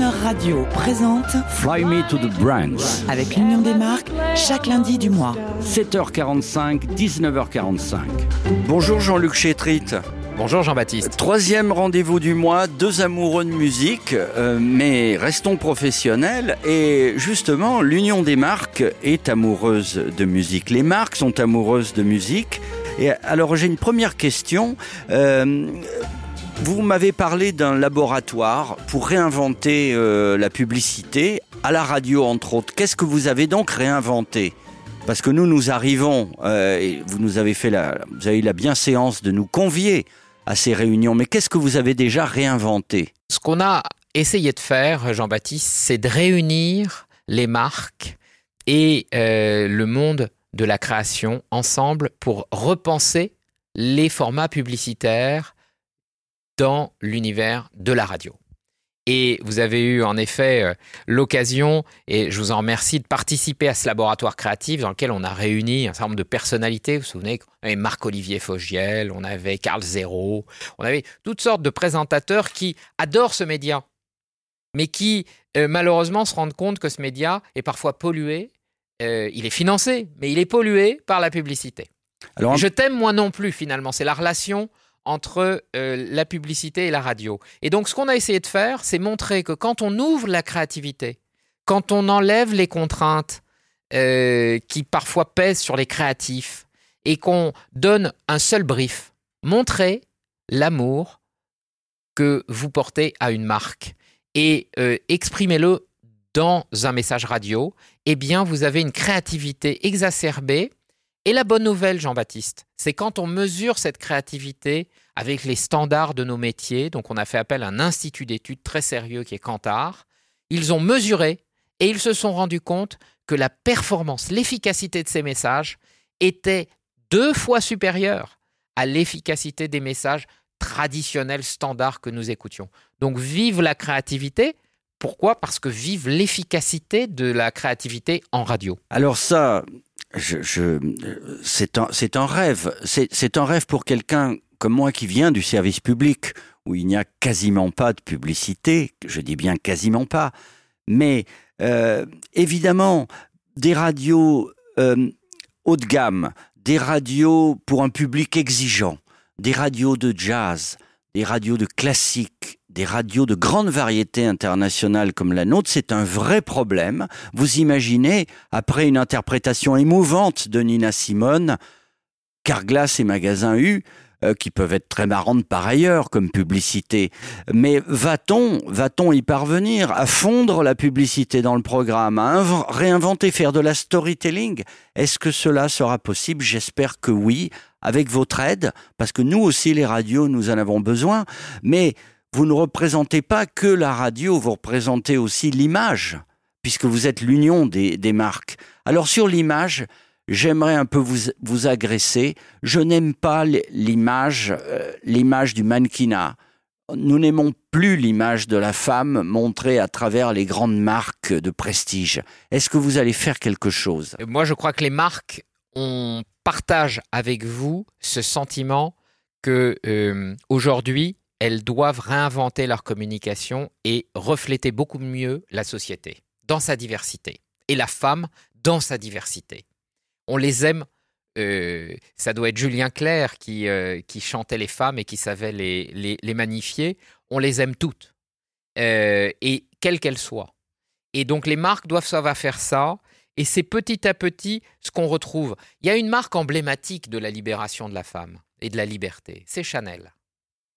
Croner Radio présente Fly Me to the Brands. avec l'Union des marques chaque lundi du mois. 7h45, 19h45. Bonjour Jean-Luc Chétrit. Bonjour Jean-Baptiste. Troisième rendez-vous du mois, deux amoureux de musique, euh, mais restons professionnels. Et justement, l'Union des marques est amoureuse de musique. Les marques sont amoureuses de musique. Et alors j'ai une première question. Euh, vous m'avez parlé d'un laboratoire pour réinventer euh, la publicité à la radio, entre autres. Qu'est-ce que vous avez donc réinventé? Parce que nous, nous arrivons, euh, et vous nous avez fait vous avez eu la bienséance de nous convier à ces réunions. Mais qu'est-ce que vous avez déjà réinventé? Ce qu'on a essayé de faire, Jean-Baptiste, c'est de réunir les marques et euh, le monde de la création ensemble pour repenser les formats publicitaires dans l'univers de la radio. Et vous avez eu en effet euh, l'occasion, et je vous en remercie, de participer à ce laboratoire créatif dans lequel on a réuni un certain nombre de personnalités. Vous vous souvenez, on avait Marc-Olivier Fogiel, on avait Carl Zéro, on avait toutes sortes de présentateurs qui adorent ce média, mais qui euh, malheureusement se rendent compte que ce média est parfois pollué. Euh, il est financé, mais il est pollué par la publicité. Alors, Je t'aime moi non plus finalement. C'est la relation entre euh, la publicité et la radio. Et donc ce qu'on a essayé de faire, c'est montrer que quand on ouvre la créativité, quand on enlève les contraintes euh, qui parfois pèsent sur les créatifs et qu'on donne un seul brief, montrer l'amour que vous portez à une marque et euh, exprimez-le dans un message radio, eh bien vous avez une créativité exacerbée et la bonne nouvelle, Jean-Baptiste, c'est quand on mesure cette créativité avec les standards de nos métiers, donc on a fait appel à un institut d'études très sérieux qui est Kantar, ils ont mesuré et ils se sont rendus compte que la performance, l'efficacité de ces messages était deux fois supérieure à l'efficacité des messages traditionnels standards que nous écoutions. Donc vive la créativité. Pourquoi? Parce que vive l'efficacité de la créativité en radio. alors ça, je, c'est un, rêve. C'est, c'est un rêve pour quelqu'un comme moi qui vient du service public, où il n'y a quasiment pas de publicité. Je dis bien quasiment pas. Mais euh, évidemment, des radios euh, haut de gamme, des radios pour un public exigeant, des radios de jazz, des radios de classique, des radios de grande variété internationale comme la nôtre, c'est un vrai problème. Vous imaginez, après une interprétation émouvante de Nina Simone, Carglass et Magasin U, euh, qui peuvent être très marrantes par ailleurs comme publicité, mais va-t-on, va-t-on y parvenir à fondre la publicité dans le programme, à inv- réinventer, faire de la storytelling? Est-ce que cela sera possible? J'espère que oui, avec votre aide, parce que nous aussi les radios, nous en avons besoin, mais vous ne représentez pas que la radio, vous représentez aussi l'image, puisque vous êtes l'union des, marques. Alors sur l'image, j'aimerais un peu vous, agresser. Je n'aime pas l'image, euh, l'image du mannequinat. Nous n'aimons plus l'image de la femme montrée à travers les grandes marques de prestige. Est-ce que vous allez faire quelque chose? Moi, je crois que les marques, on partage avec vous ce sentiment que euh, aujourd'hui, elles doivent réinventer leur communication et refléter beaucoup mieux la société dans sa diversité et la femme dans sa diversité. On les aime. euh, ça doit être Julien Clerc qui, euh, qui chantait les femmes et qui savait les magnifier. On les aime toutes, euh, et quelles qu'elles soient. Et donc les marques doivent savoir faire ça. Et c'est petit à petit ce qu'on retrouve. Il y a une marque emblématique de la libération de la femme et de la liberté. C'est Chanel.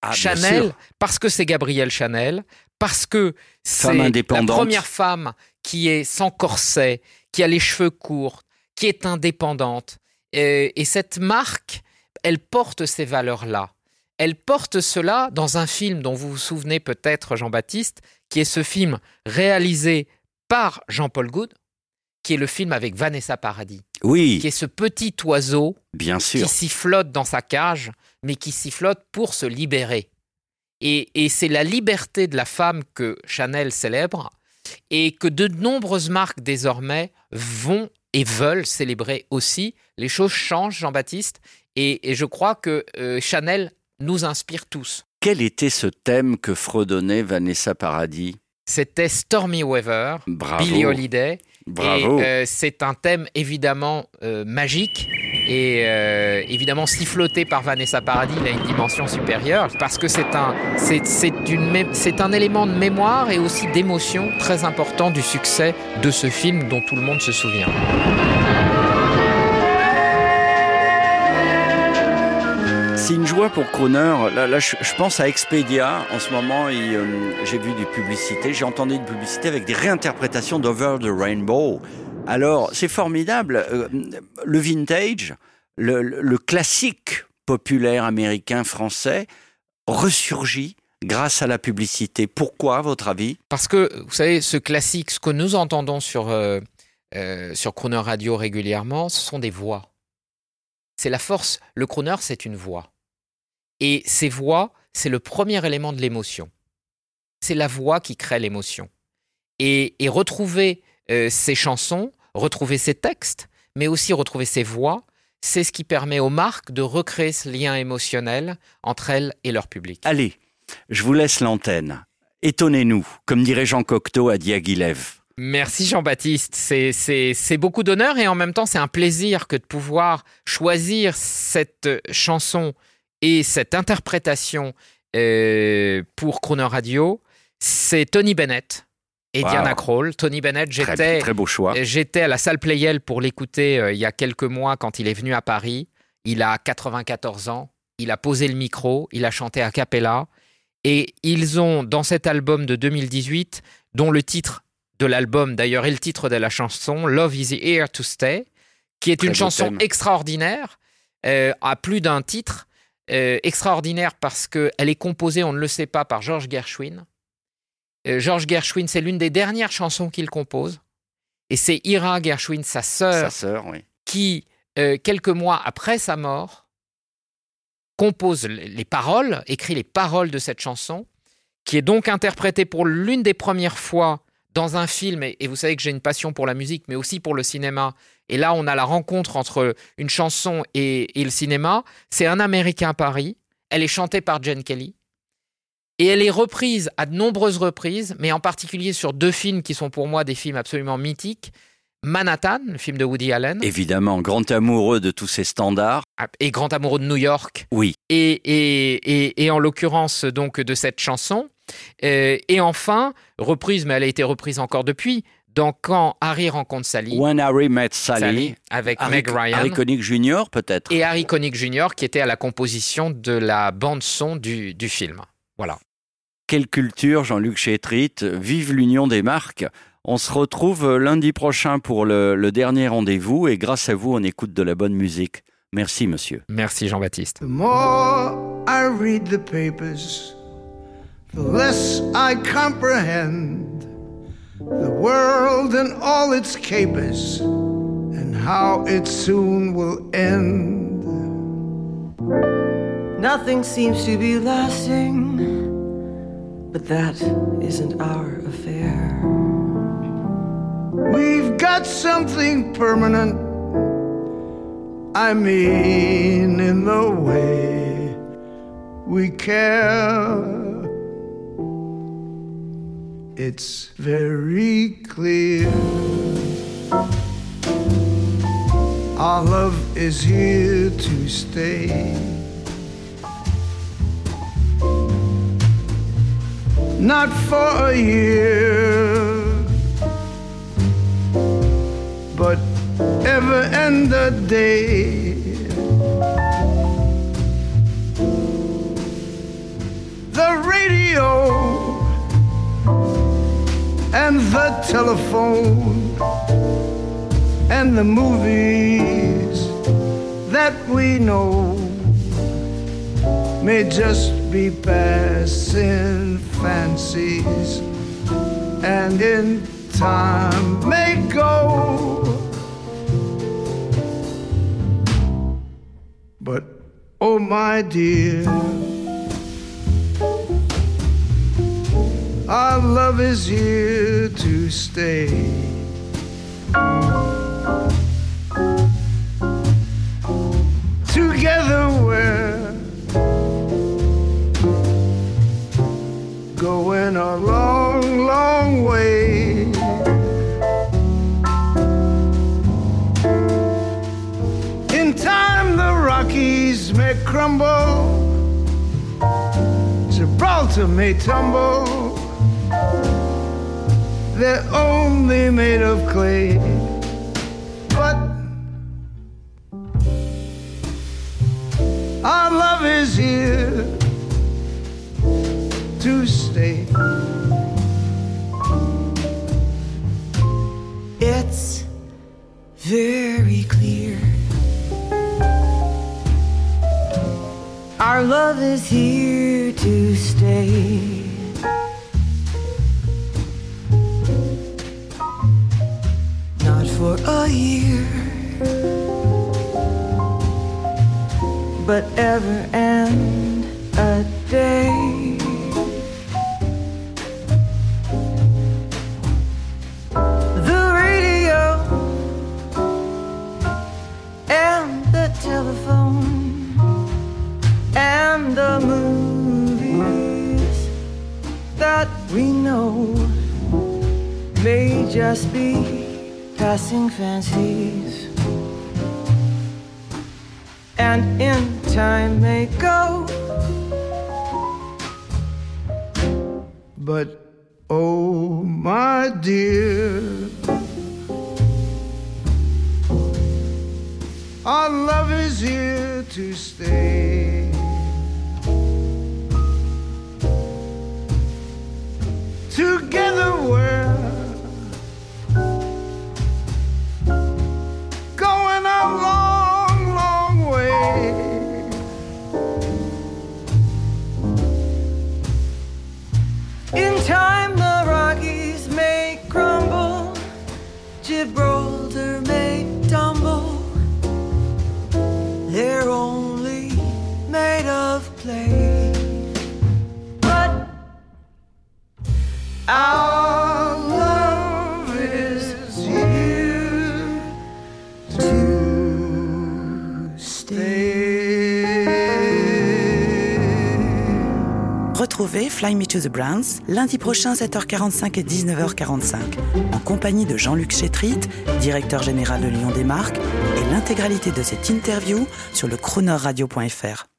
Ah, Chanel, parce que c'est Gabrielle Chanel, parce que c'est la première femme qui est sans corset, qui a les cheveux courts, qui est indépendante. Et cette marque, elle porte ces valeurs-là. Elle porte cela dans un film dont vous vous souvenez peut-être, Jean-Baptiste, qui est ce film réalisé par Jean-Paul Goud, qui est le film avec Vanessa Paradis, qui Oui, est ce petit oiseau bien sûr. qui sifflote dans sa cage, mais qui sifflote pour se libérer. Et, et c'est la liberté de la femme que Chanel célèbre et que de nombreuses marques désormais vont et veulent célébrer aussi. Les choses changent, Jean-Baptiste, et, et je crois que euh, Chanel nous inspire tous. Quel était ce thème que fredonnait Vanessa Paradis? C'était Stormy Weather, Bravo. Billie Holiday. Bravo. Euh, c'est un thème évidemment euh, magique et euh, évidemment siffloté par Vanessa Paradis, il a une dimension supérieure parce que c'est un élément de mémoire et aussi d'émotion très important du succès de ce film dont tout le monde se souvient. Joie pour Croner. Là, je, pense à Expedia. En ce moment, euh, j'ai vu des publicités, j'ai entendu une publicité avec des réinterprétations d'Over the Rainbow. Alors, c'est formidable. Euh, le vintage, le classique populaire américain, français, ressurgit grâce à la publicité. Pourquoi, à votre avis? Parce que, vous savez, ce classique, ce que nous entendons sur, euh, euh, sur Crooner Radio régulièrement, ce sont des voix. C'est la force. Le crooner, c'est une voix. Et ces voix, c'est le premier élément de l'émotion. C'est la voix qui crée l'émotion. Et, et retrouver euh, ces chansons, retrouver ces textes, mais aussi retrouver ces voix, c'est ce qui permet aux marques de recréer ce lien émotionnel entre elles et leur public. Allez, je vous laisse l'antenne. Étonnez-nous, comme dirait Jean Cocteau à Diaghilev. Merci Jean-Baptiste, c'est- beaucoup d'honneur et en même temps c'est un plaisir que de pouvoir choisir cette chanson et cette interprétation euh, pour Crooner Radio. C'est Tony Bennett et Wow. Diana Krall. Tony Bennett, j'étais très beau choix. J'étais à la salle Playel pour l'écouter euh, il y a quelques mois quand il est venu à Paris. Il a 94 ans. Il a posé le micro. Il a chanté a cappella. Et ils ont, dans cet album de 2018, dont le titre de l'album d'ailleurs est le titre de la chanson, Love is here to stay, qui est Très une chanson thème. extraordinaire, euh, à plus d'un titre. Euh, extraordinaire parce qu'elle est composée, on ne le sait pas, par George Gershwin. Euh, George Gershwin, c'est l'une des dernières chansons qu'il compose. Et c'est Ira Gershwin, sa sœur, Sa sœur, oui. qui, euh, quelques mois après sa mort, compose les les paroles, écrit les paroles de cette chanson, qui est donc interprétée pour l'une des premières fois dans un film. Et, vous savez que j'ai une passion pour la musique, mais aussi pour le cinéma. Et là, on a la rencontre entre une chanson et, et le cinéma. C'est Un Américain à Paris. Elle est chantée par Jen Kelly. Et elle est reprise à de nombreuses reprises, mais en particulier sur deux films qui sont pour moi des films absolument mythiques. Manhattan, le film de Woody Allen, Évidemment, grand amoureux de tous ces standards. et Grand amoureux de New York, Oui, et, et, et, et en l'occurrence donc de cette chanson. Euh, et enfin, reprise, mais elle a été reprise encore depuis, dans Quand Harry rencontre Sally, When Harry Met Sally. Sally, avec Harry, Meg Ryan Harry Connick Jr. peut-être. et Harry Connick Jr. qui était à la composition de la bande son du, du film. Voilà. Quelle culture, Jean-Luc Chétrit. Vive l'union des marques. On se retrouve lundi prochain pour le, le dernier rendez-vous et grâce à vous, on écoute de la bonne musique. Merci, monsieur. Merci Jean-Baptiste. The more I read the papers, the less I comprehend the world and all its capers and how it soon will end. Nothing seems to be lasting, but that isn't our affair. We've got something permanent. I mean, in the way we care. It's very clear. Our love is here to stay. Not for a year but ever and a day. The movies that we know may just be passing fancies and in time may go. But oh, my dear, our love is here to stay. May tumble, they're only made of clay. But our love is here to stay. It's very clear. Our love is here to stay. Not for a year, but ever and a day. Just be passing fancies and in time may go But oh, my dear, our love is here to stay. Retrouvez Fly Me to the Browns lundi prochain 7h45 et 19h45 en compagnie de Jean-Luc Chétrit, directeur général de Lyon des marques et l'intégralité de cette interview sur le chronoradio.fr.